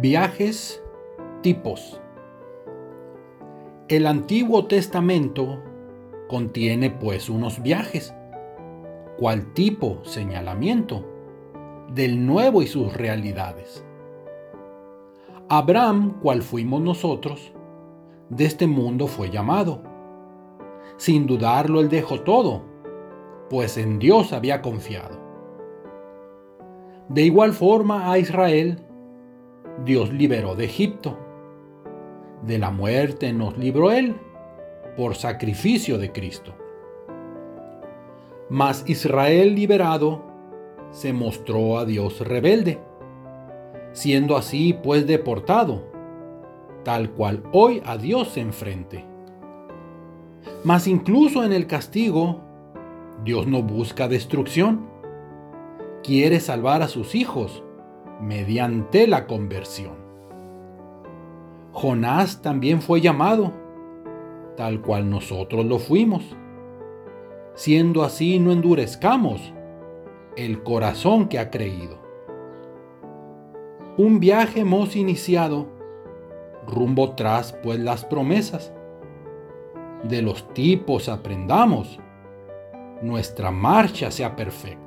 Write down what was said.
Viajes tipos. El Antiguo Testamento contiene pues unos viajes, cual tipo, señalamiento, del nuevo y sus realidades. Abraham, cual fuimos nosotros, de este mundo fue llamado. Sin dudarlo, él dejó todo, pues en Dios había confiado. De igual forma a Israel, Dios liberó de Egipto. De la muerte nos libró Él por sacrificio de Cristo. Mas Israel liberado se mostró a Dios rebelde, siendo así pues deportado, tal cual hoy a Dios se enfrente. Mas incluso en el castigo, Dios no busca destrucción, quiere salvar a sus hijos mediante la conversión. Jonás también fue llamado, tal cual nosotros lo fuimos. Siendo así, no endurezcamos el corazón que ha creído. Un viaje hemos iniciado, rumbo tras pues las promesas. De los tipos aprendamos, nuestra marcha sea perfecta.